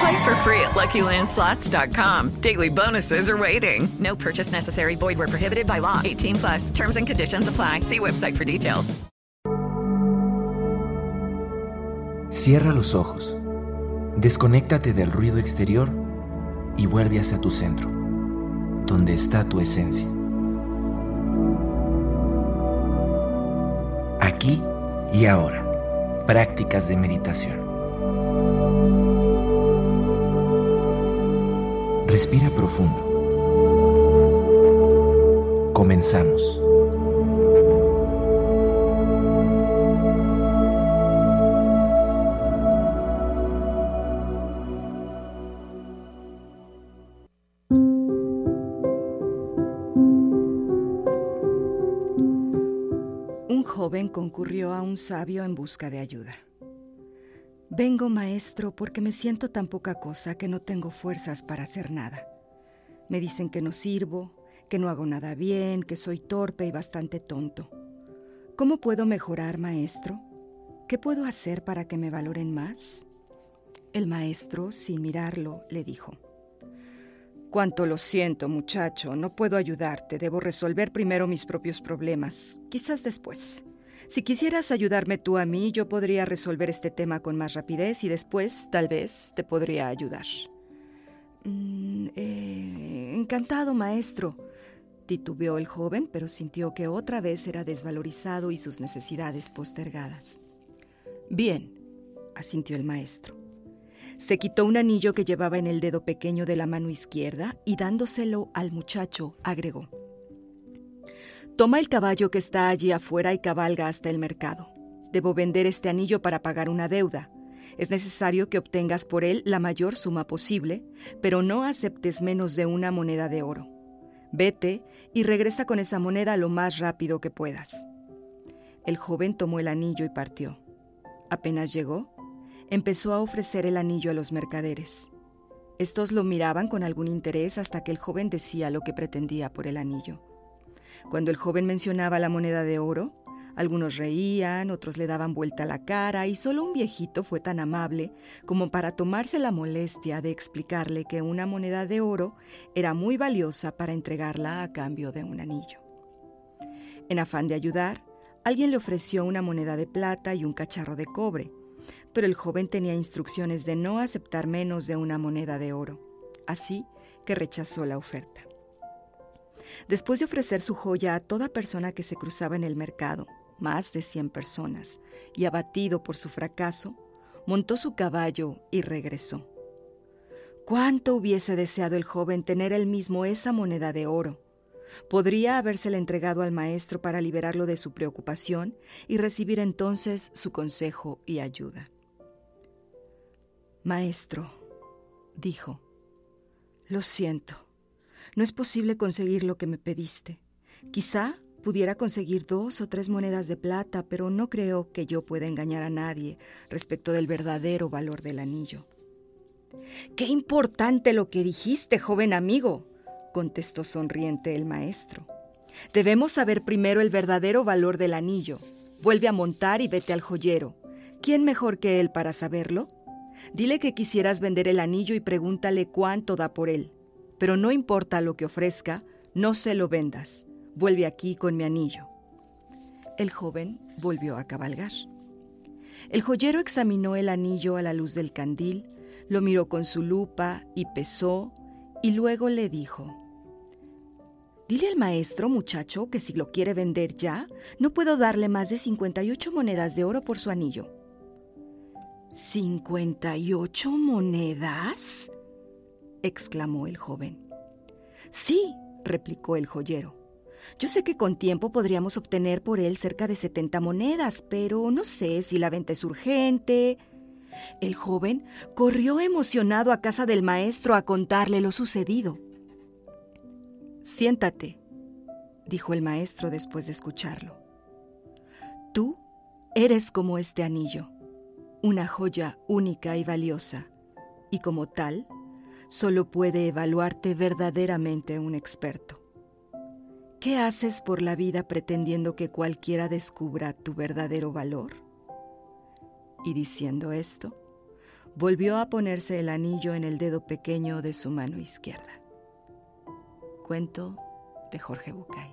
Play for free at LuckyLandSlots.com. Daily bonuses are waiting. No purchase necessary. Void where prohibited by law. 18 plus. Terms and conditions apply. See website for details. Cierra los ojos. Desconéctate del ruido exterior y vuelve hacia tu centro, donde está tu esencia. Aquí y ahora. Prácticas de meditación. Respira profundo. Comenzamos. Un joven concurrió a un sabio en busca de ayuda. Vengo, maestro, porque me siento tan poca cosa que no tengo fuerzas para hacer nada. Me dicen que no sirvo, que no hago nada bien, que soy torpe y bastante tonto. ¿Cómo puedo mejorar, maestro? ¿Qué puedo hacer para que me valoren más? El maestro, sin mirarlo, le dijo, Cuánto lo siento, muchacho, no puedo ayudarte, debo resolver primero mis propios problemas, quizás después. Si quisieras ayudarme tú a mí, yo podría resolver este tema con más rapidez y después, tal vez, te podría ayudar. Mm, eh, encantado, maestro, titubeó el joven, pero sintió que otra vez era desvalorizado y sus necesidades postergadas. Bien, asintió el maestro. Se quitó un anillo que llevaba en el dedo pequeño de la mano izquierda y dándoselo al muchacho, agregó. Toma el caballo que está allí afuera y cabalga hasta el mercado. Debo vender este anillo para pagar una deuda. Es necesario que obtengas por él la mayor suma posible, pero no aceptes menos de una moneda de oro. Vete y regresa con esa moneda lo más rápido que puedas. El joven tomó el anillo y partió. Apenas llegó, empezó a ofrecer el anillo a los mercaderes. Estos lo miraban con algún interés hasta que el joven decía lo que pretendía por el anillo. Cuando el joven mencionaba la moneda de oro, algunos reían, otros le daban vuelta la cara y solo un viejito fue tan amable como para tomarse la molestia de explicarle que una moneda de oro era muy valiosa para entregarla a cambio de un anillo. En afán de ayudar, alguien le ofreció una moneda de plata y un cacharro de cobre, pero el joven tenía instrucciones de no aceptar menos de una moneda de oro, así que rechazó la oferta. Después de ofrecer su joya a toda persona que se cruzaba en el mercado, más de cien personas, y abatido por su fracaso, montó su caballo y regresó. ¿Cuánto hubiese deseado el joven tener él mismo esa moneda de oro? Podría habérsela entregado al maestro para liberarlo de su preocupación y recibir entonces su consejo y ayuda. Maestro, dijo, lo siento, no es posible conseguir lo que me pediste. Quizá pudiera conseguir dos o tres monedas de plata, pero no creo que yo pueda engañar a nadie respecto del verdadero valor del anillo. Qué importante lo que dijiste, joven amigo, contestó sonriente el maestro. Debemos saber primero el verdadero valor del anillo. Vuelve a montar y vete al joyero. ¿Quién mejor que él para saberlo? Dile que quisieras vender el anillo y pregúntale cuánto da por él. Pero no importa lo que ofrezca, no se lo vendas. Vuelve aquí con mi anillo. El joven volvió a cabalgar. El joyero examinó el anillo a la luz del candil, lo miró con su lupa y pesó, y luego le dijo, Dile al maestro, muchacho, que si lo quiere vender ya, no puedo darle más de 58 monedas de oro por su anillo. ¿58 monedas? Exclamó el joven. Sí, replicó el joyero. Yo sé que con tiempo podríamos obtener por él cerca de 70 monedas, pero no sé si la venta es urgente. El joven corrió emocionado a casa del maestro a contarle lo sucedido. Siéntate, dijo el maestro después de escucharlo. Tú eres como este anillo, una joya única y valiosa, y como tal, solo puede evaluarte verdaderamente un experto. ¿Qué haces por la vida pretendiendo que cualquiera descubra tu verdadero valor? Y diciendo esto, volvió a ponerse el anillo en el dedo pequeño de su mano izquierda. Cuento de Jorge Bucay.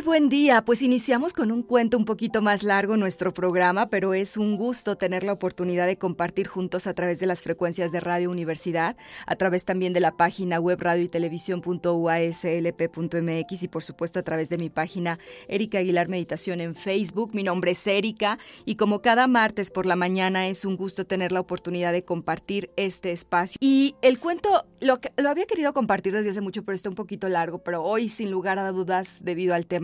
buen día. Pues iniciamos con un cuento un poquito más largo nuestro programa, pero es un gusto tener la oportunidad de compartir juntos a través de las frecuencias de Radio Universidad, a través también de la página web radio y televisión.uaslp.mx y por supuesto a través de mi página Erika Aguilar Meditación en Facebook. Mi nombre es Erika y como cada martes por la mañana es un gusto tener la oportunidad de compartir este espacio. Y el cuento lo, lo había querido compartir desde hace mucho, pero está un poquito largo, pero hoy sin lugar a dudas debido al tema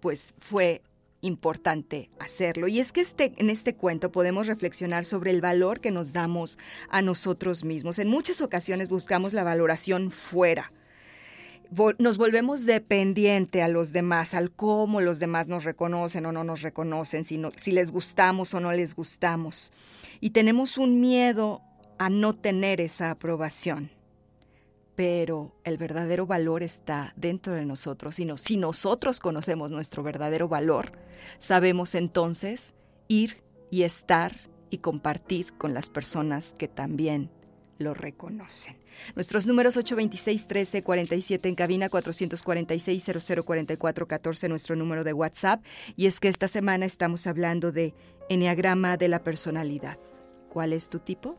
pues fue importante hacerlo. Y es que este, en este cuento podemos reflexionar sobre el valor que nos damos a nosotros mismos. En muchas ocasiones buscamos la valoración fuera. Nos volvemos dependiente a los demás, al cómo los demás nos reconocen o no nos reconocen, si, si les gustamos o no les gustamos. Y tenemos un miedo a no tener esa aprobación pero el verdadero valor está dentro de nosotros. Y si nosotros conocemos nuestro verdadero valor, sabemos entonces ir y estar y compartir con las personas que también lo reconocen. Nuestros números 826-1347 en cabina 446-0044-14, nuestro número de WhatsApp. Y es que esta semana estamos hablando de Enneagrama de la personalidad. ¿Cuál es tu tipo?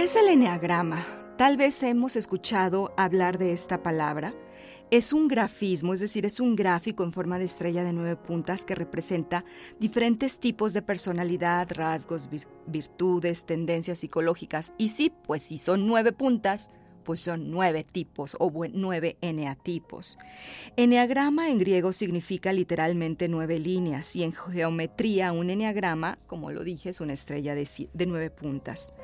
¿Qué es el eneagrama? Tal vez hemos escuchado hablar de esta palabra. Es un grafismo, es decir, es un gráfico en forma de estrella de nueve puntas que representa diferentes tipos de personalidad, rasgos, virtudes, tendencias psicológicas. Y sí, pues si son nueve puntas, pues son nueve tipos o nueve eneatipos. Eneagrama en griego significa literalmente nueve líneas y en geometría un eneagrama, como lo dije, es una estrella de, de nueve puntas.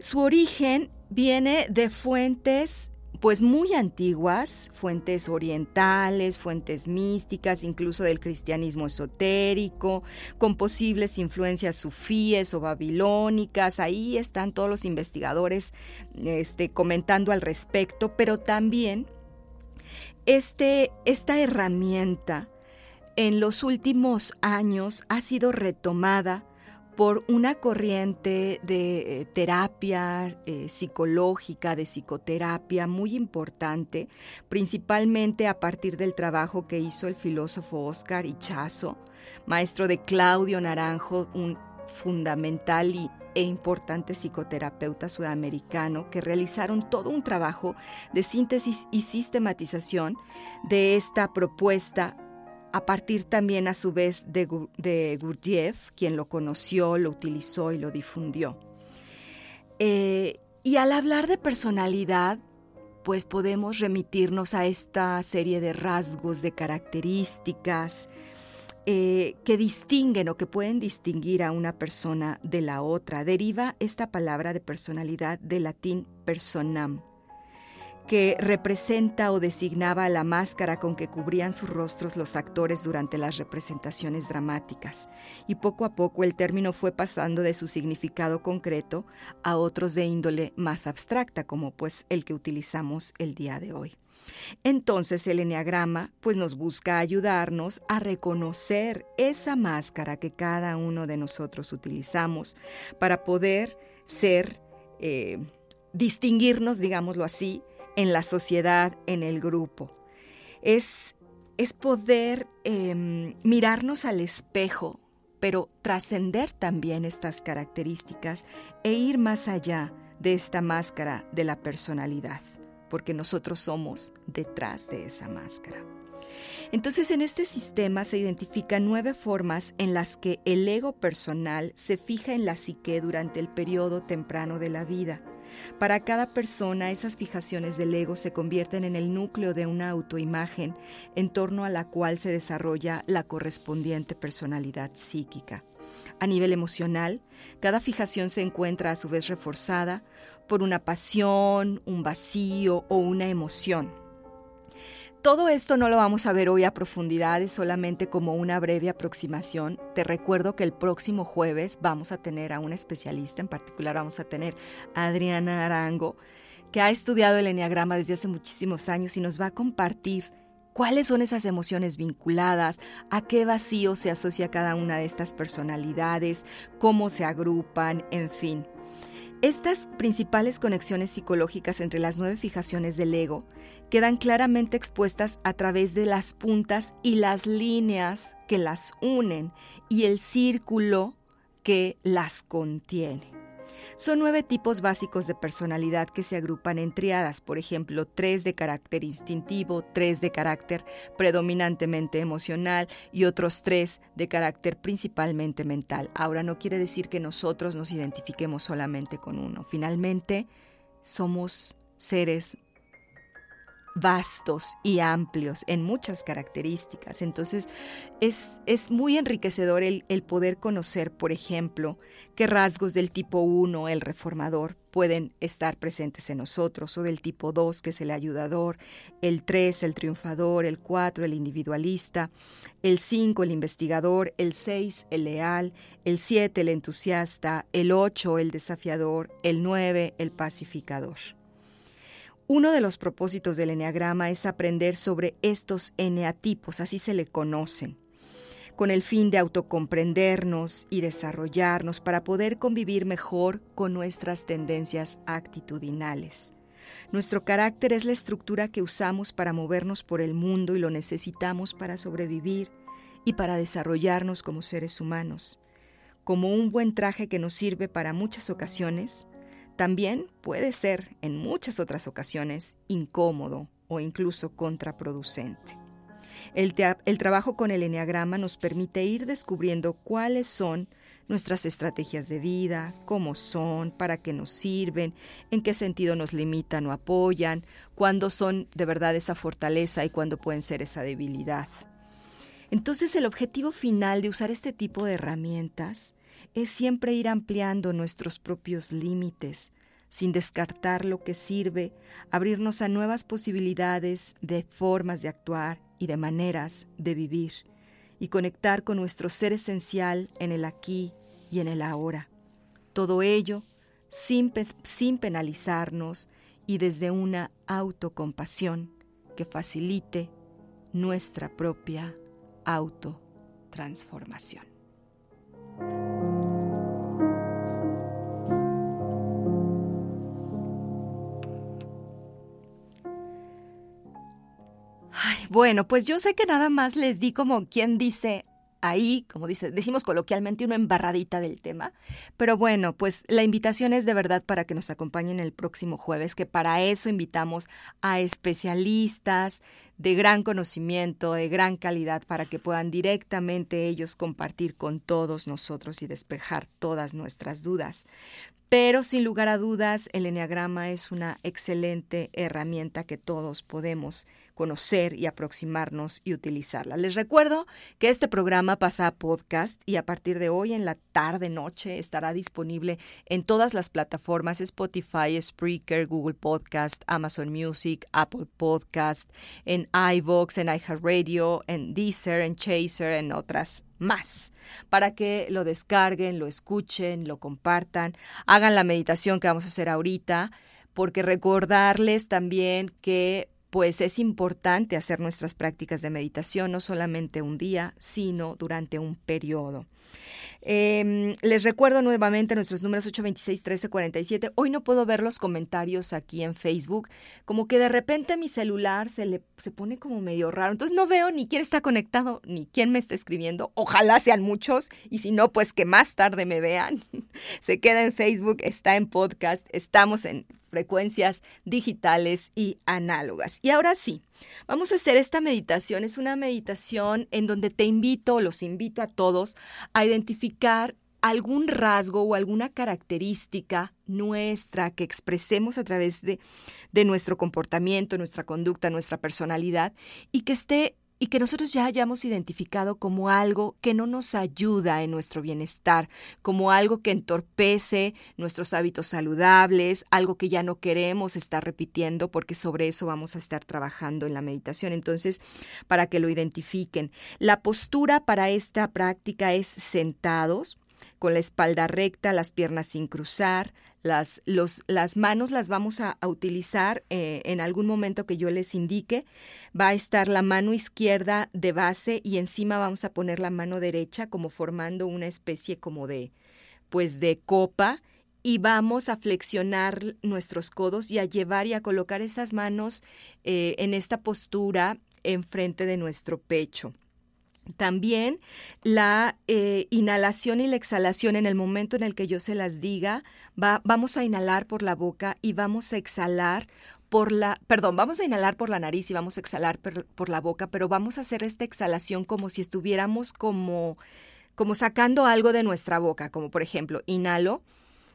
Su origen viene de fuentes pues muy antiguas, fuentes orientales, fuentes místicas, incluso del cristianismo esotérico, con posibles influencias sufíes o babilónicas. Ahí están todos los investigadores este, comentando al respecto, pero también este, esta herramienta en los últimos años ha sido retomada por una corriente de eh, terapia eh, psicológica, de psicoterapia muy importante, principalmente a partir del trabajo que hizo el filósofo Oscar Ichazo, maestro de Claudio Naranjo, un fundamental y, e importante psicoterapeuta sudamericano que realizaron todo un trabajo de síntesis y sistematización de esta propuesta a partir también a su vez de, Gurdjieff, quien lo conoció, lo utilizó y lo difundió. Eh, y al hablar de personalidad, pues podemos remitirnos a esta serie de rasgos, de características eh, que distinguen o que pueden distinguir a una persona de la otra. Deriva esta palabra de personalidad del latín personam, que representa o designaba la máscara con que cubrían sus rostros los actores durante las representaciones dramáticas, y poco a poco el término fue pasando de su significado concreto a otros de índole más abstracta, como pues el que utilizamos el día de hoy. Entonces el enneagrama pues nos busca ayudarnos a reconocer esa máscara que cada uno de nosotros utilizamos para poder ser, eh, distinguirnos, digámoslo así, en la sociedad, en el grupo. Es, es poder em, mirarnos al espejo, pero trascender también estas características e ir más allá de esta máscara de la personalidad, porque nosotros somos detrás de esa máscara. Entonces en este sistema se identifican nueve formas en las que el ego personal se fija en la psique durante el periodo temprano de la vida. Para cada persona esas fijaciones del ego se convierten en el núcleo de una autoimagen en torno a la cual se desarrolla la correspondiente personalidad psíquica. A nivel emocional, cada fijación se encuentra a su vez reforzada por una pasión, un vacío o una emoción. Todo esto no lo vamos a ver hoy a profundidad, es solamente como una breve aproximación. Te recuerdo que el próximo jueves vamos a tener a un especialista, en particular vamos a tener a Adriana Arango, que ha estudiado el enneagrama desde hace muchísimos años y nos va a compartir cuáles son esas emociones vinculadas, a qué vacío se asocia cada una de estas personalidades, cómo se agrupan, en fin. Estas principales conexiones psicológicas entre las nueve fijaciones del ego quedan claramente expuestas a través de las puntas y las líneas que las unen y el círculo que las contiene. Son nueve tipos básicos de personalidad que se agrupan en triadas, por ejemplo, tres de carácter instintivo, tres de carácter predominantemente emocional y otros tres de carácter principalmente mental. Ahora no quiere decir que nosotros nos identifiquemos solamente con uno. Finalmente, somos seres vastos y amplios en muchas características. Entonces, es, es muy enriquecedor el, el, poder conocer, por ejemplo, qué rasgos del tipo 1, el reformador, pueden estar presentes en nosotros, o del tipo 2, que es el ayudador, el 3, el triunfador, el 4, el individualista, el 5, el investigador, el 6, el leal, el 7, el entusiasta, el 8, el desafiador, el 9, el pacificador. Uno de los propósitos del Enneagrama es aprender sobre estos eneatipos, así se le conocen, con el fin de autocomprendernos y desarrollarnos para poder convivir mejor con nuestras tendencias actitudinales. Nuestro carácter es la estructura que usamos para movernos por el mundo y lo necesitamos para sobrevivir y para desarrollarnos como seres humanos. Como un buen traje que nos sirve para muchas ocasiones, también puede ser, en muchas otras ocasiones, incómodo o incluso contraproducente. El, trabajo con el enneagrama nos permite ir descubriendo cuáles son nuestras estrategias de vida, cómo son, para qué nos sirven, en qué sentido nos limitan o apoyan, cuándo son de verdad esa fortaleza y cuándo pueden ser esa debilidad. Entonces el objetivo final de usar este tipo de herramientas es siempre ir ampliando nuestros propios límites, sin descartar lo que sirve, abrirnos a nuevas posibilidades de formas de actuar y de maneras de vivir, y conectar con nuestro ser esencial en el aquí y en el ahora. Todo ello sin, sin penalizarnos y desde una autocompasión que facilite nuestra propia autotransformación. Bueno, pues yo sé que nada más les di como quien dice ahí, como dice, decimos coloquialmente, una embarradita del tema. Pero bueno, pues la invitación es de verdad para que nos acompañen el próximo jueves, que para eso invitamos a especialistas de gran conocimiento, de gran calidad, para que puedan directamente ellos compartir con todos nosotros y despejar todas nuestras dudas. Pero sin lugar a dudas, el enneagrama es una excelente herramienta que todos podemos conocer y aproximarnos y utilizarla. Les recuerdo que este programa pasa a podcast y a partir de hoy en la tarde noche estará disponible en todas las plataformas Spotify, Spreaker, Google Podcast, Amazon Music, Apple Podcast, en iVoox, en iHeartRadio, en Deezer, en Chaser, en otras más, para que lo descarguen, lo escuchen, lo compartan, hagan la meditación que vamos a hacer ahorita, porque recordarles también que pues es importante hacer nuestras prácticas de meditación no solamente un día, sino durante un periodo. Em, les recuerdo nuevamente nuestros números 826-1347. Hoy no puedo ver los comentarios aquí en Facebook, como que de repente mi celular se le se pone como medio raro. Entonces no veo ni quién está conectado ni quién me está escribiendo. Ojalá sean muchos y si no, pues que más tarde me vean. se queda en Facebook, está en podcast, estamos en frecuencias digitales y análogas. Y ahora sí, vamos a hacer esta meditación. Es una meditación en donde te invito, los invito a todos, a identificar algún rasgo o alguna característica nuestra que expresemos a través de, de nuestro comportamiento, nuestra conducta, nuestra personalidad y que esté y que nosotros ya hayamos identificado como algo que no nos ayuda en nuestro bienestar, como algo que entorpece nuestros hábitos saludables, algo que ya no queremos estar repitiendo porque sobre eso vamos a estar trabajando en la meditación. Entonces, para que lo identifiquen, la postura para esta práctica es sentados, con la espalda recta, las piernas sin cruzar, las, las manos las vamos a, utilizar eh, en algún momento que yo les indique. Va a estar la mano izquierda de base y encima vamos a poner la mano derecha como formando una especie como de, pues de copa y vamos a flexionar nuestros codos y a llevar y a colocar esas manos eh, en esta postura enfrente de nuestro pecho. También la eh, inhalación y la exhalación en el momento en el que yo se las diga, va, vamos a inhalar por la boca y vamos a exhalar por la, perdón, vamos a inhalar por la nariz y vamos a exhalar por, la boca, pero vamos a hacer esta exhalación como si estuviéramos como, como sacando algo de nuestra boca, como por ejemplo, inhalo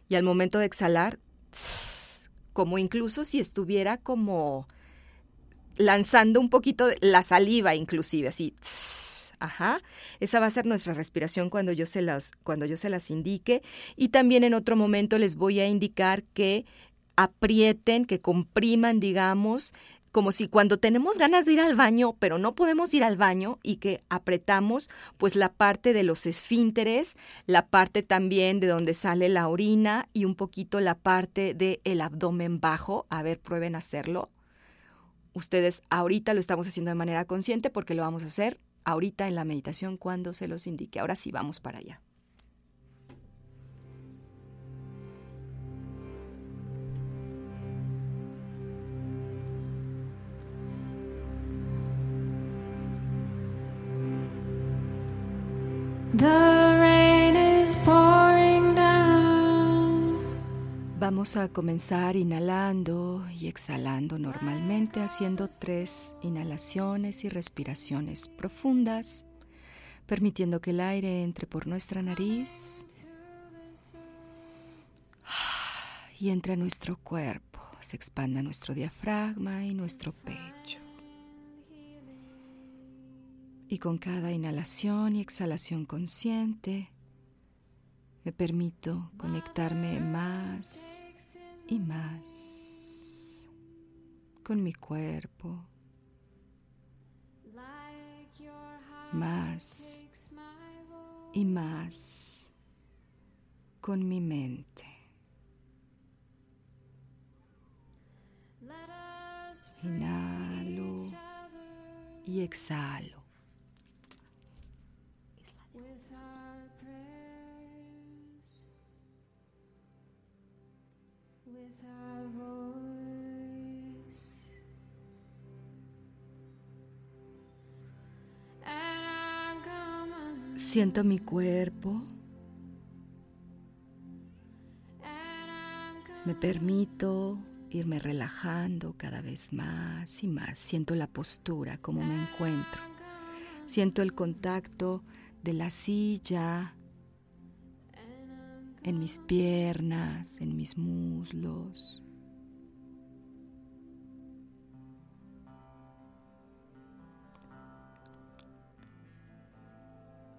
y al momento de exhalar, como incluso si estuviera como lanzando un poquito de la saliva inclusive, así. Ajá. Esa va a ser nuestra respiración cuando yo se las, cuando yo se las indique. Y también en otro momento les voy a indicar que aprieten, que compriman, digamos, como si cuando tenemos ganas de ir al baño, pero no podemos ir al baño y que apretamos pues la parte de los esfínteres, la parte también de donde sale la orina y un poquito la parte del abdomen bajo. A ver, prueben hacerlo. Ustedes ahorita lo estamos haciendo de manera consciente porque lo vamos a hacer ahorita en la meditación cuando se los indique. Ahora sí, vamos para allá. Vamos a comenzar inhalando y exhalando normalmente, haciendo tres inhalaciones y respiraciones profundas, permitiendo que el aire entre por nuestra nariz y entre a nuestro cuerpo, se expanda nuestro diafragma y nuestro pecho. Y con cada inhalación y exhalación consciente, me permito conectarme más y más con mi cuerpo, más y más con mi mente. Inhalo y exhalo. Siento mi cuerpo. Me permito irme relajando cada vez más y más. Siento la postura, como me encuentro. Siento el contacto de la silla en mis piernas, en mis muslos.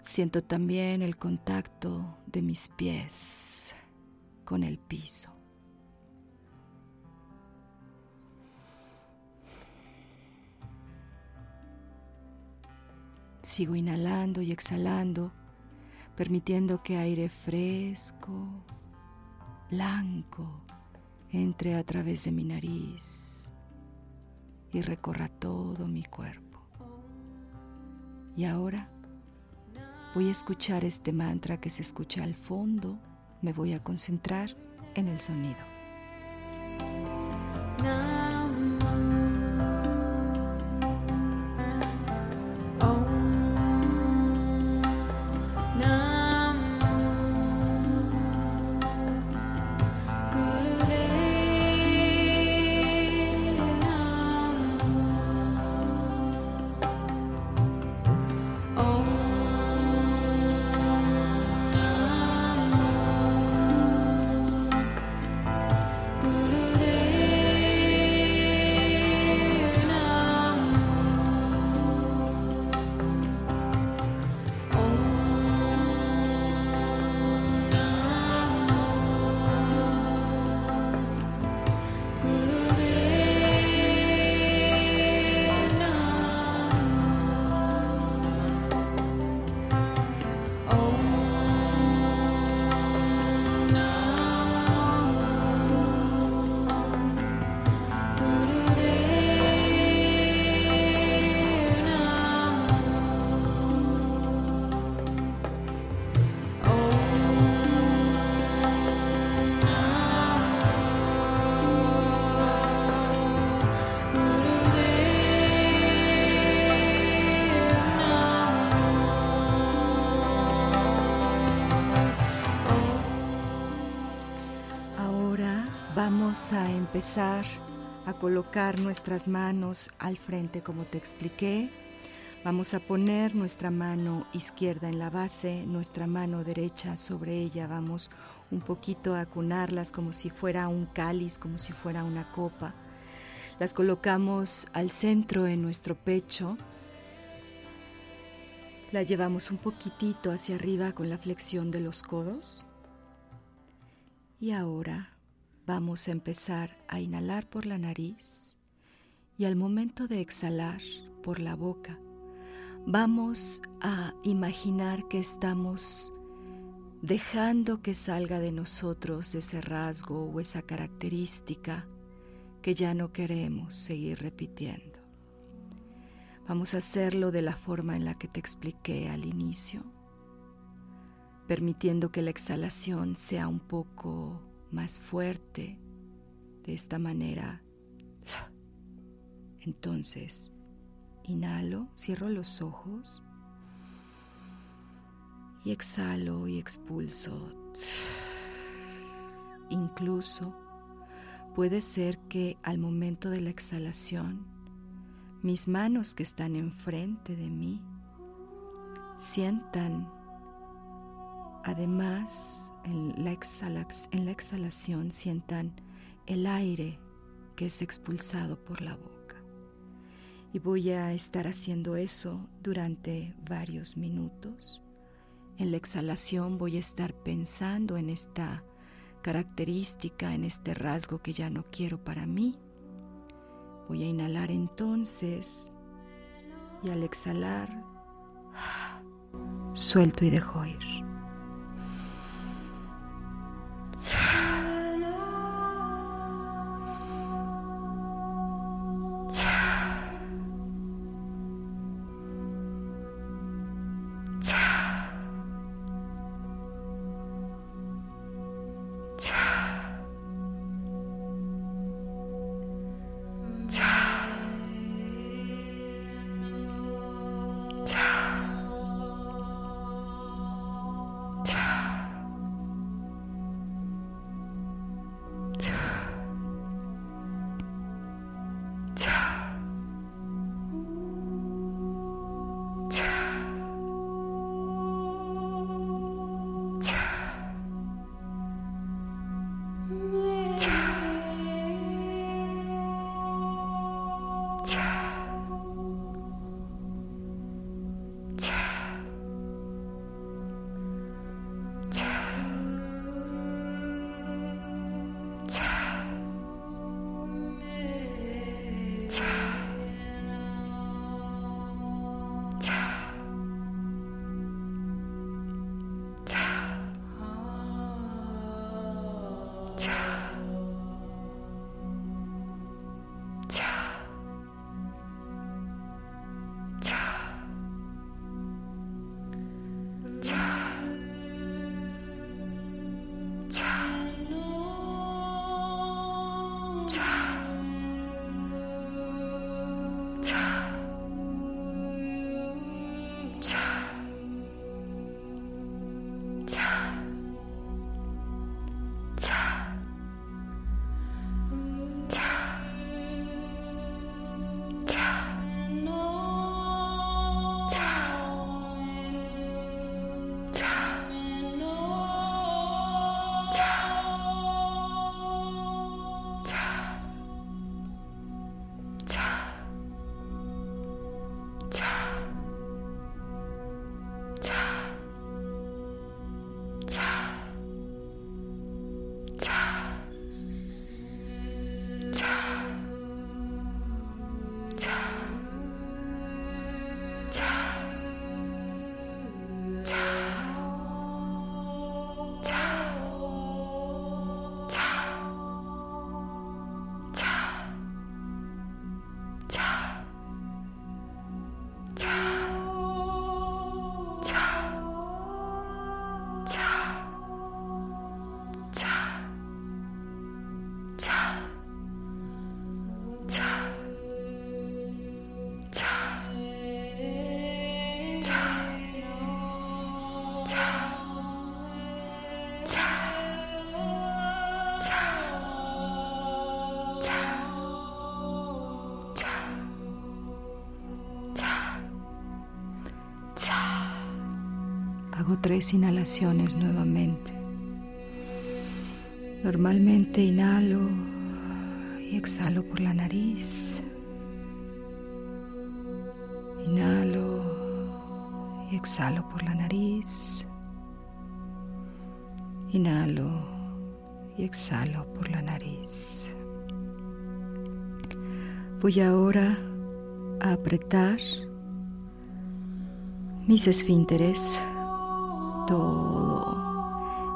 Siento también el contacto de mis pies con el piso. Sigo inhalando y exhalando, permitiendo que aire fresco, blanco, entre a través de mi nariz y recorra todo mi cuerpo. Y ahora voy a escuchar este mantra que se escucha al fondo. Me voy a concentrar en el sonido. Vamos a empezar a colocar nuestras manos al frente como te expliqué. Vamos a poner nuestra mano izquierda en la base, nuestra mano derecha sobre ella. Vamos un poquito a acunarlas como si fuera un cáliz, como si fuera una copa. Las colocamos al centro en nuestro pecho. La llevamos un poquitito hacia arriba con la flexión de los codos. Y ahora Vamos a empezar a inhalar por la nariz y al momento de exhalar por la boca, vamos a imaginar que estamos dejando que salga de nosotros ese rasgo o esa característica que ya no queremos seguir repitiendo. Vamos a hacerlo de la forma en la que te expliqué al inicio, permitiendo que la exhalación sea un poco más fuerte. De esta manera, entonces, inhalo, cierro los ojos y exhalo y expulso. Incluso puede ser que al momento de la exhalación, mis manos que están enfrente de mí sientan Además, en la, exhalación sientan el aire que es expulsado por la boca. Y voy a estar haciendo eso durante varios minutos. En la exhalación voy a estar pensando en esta característica, en este rasgo que ya no quiero para mí. Voy a inhalar entonces y al exhalar suelto y dejo ir. Tres inhalaciones nuevamente. Normalmente inhalo y exhalo por la nariz. Inhalo y exhalo por la nariz. Inhalo y exhalo por la nariz. Voy ahora a apretar mis esfínteres todo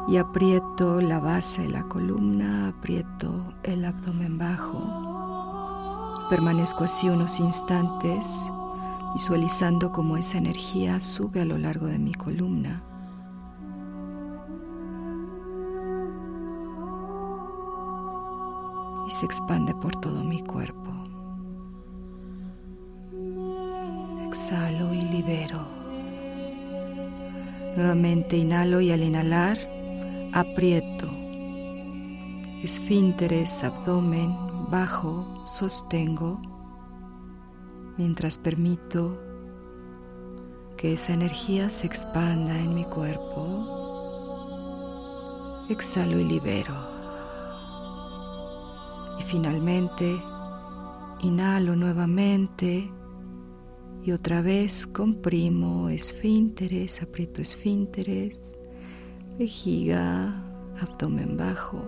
y aprieto la base de la columna, aprieto el abdomen bajo. Permanezco así unos instantes visualizando cómo esa energía sube a lo largo de mi columna. Y se expande por todo mi cuerpo. Exhalo y libero. Nuevamente inhalo y al inhalar aprieto. Esfínteres, abdomen, bajo, sostengo, mientras permito que esa energía se expanda en mi cuerpo. Exhalo y libero. Y finalmente, inhalo nuevamente y otra vez comprimo esfínteres, aprieto esfínteres, vejiga, abdomen bajo.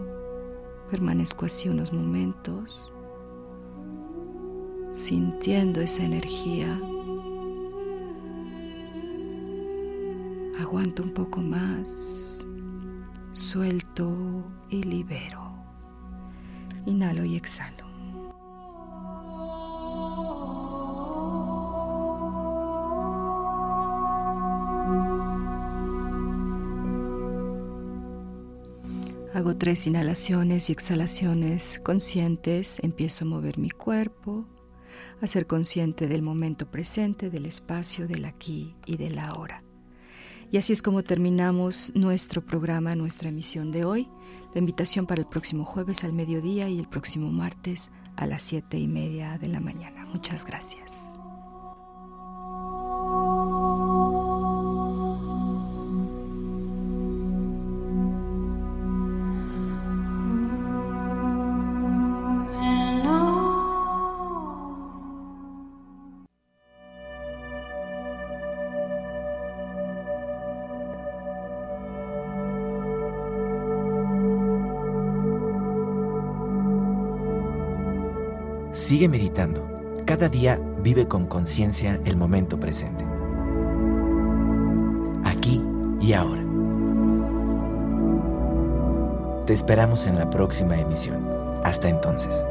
Permanezco así unos momentos, sintiendo esa energía. Aguanto un poco más, suelto y libero. Inhalo y exhalo. Tres inhalaciones y exhalaciones conscientes, empiezo a mover mi cuerpo, a ser consciente del momento presente, del espacio, del aquí y del ahora. Y así es como terminamos nuestro programa, nuestra emisión de hoy. La invitación para el próximo jueves al mediodía y el próximo martes a las siete y media de la mañana. Muchas gracias. Sigue meditando. Cada día vive con conciencia el momento presente. Aquí y ahora. Te esperamos en la próxima emisión. Hasta entonces.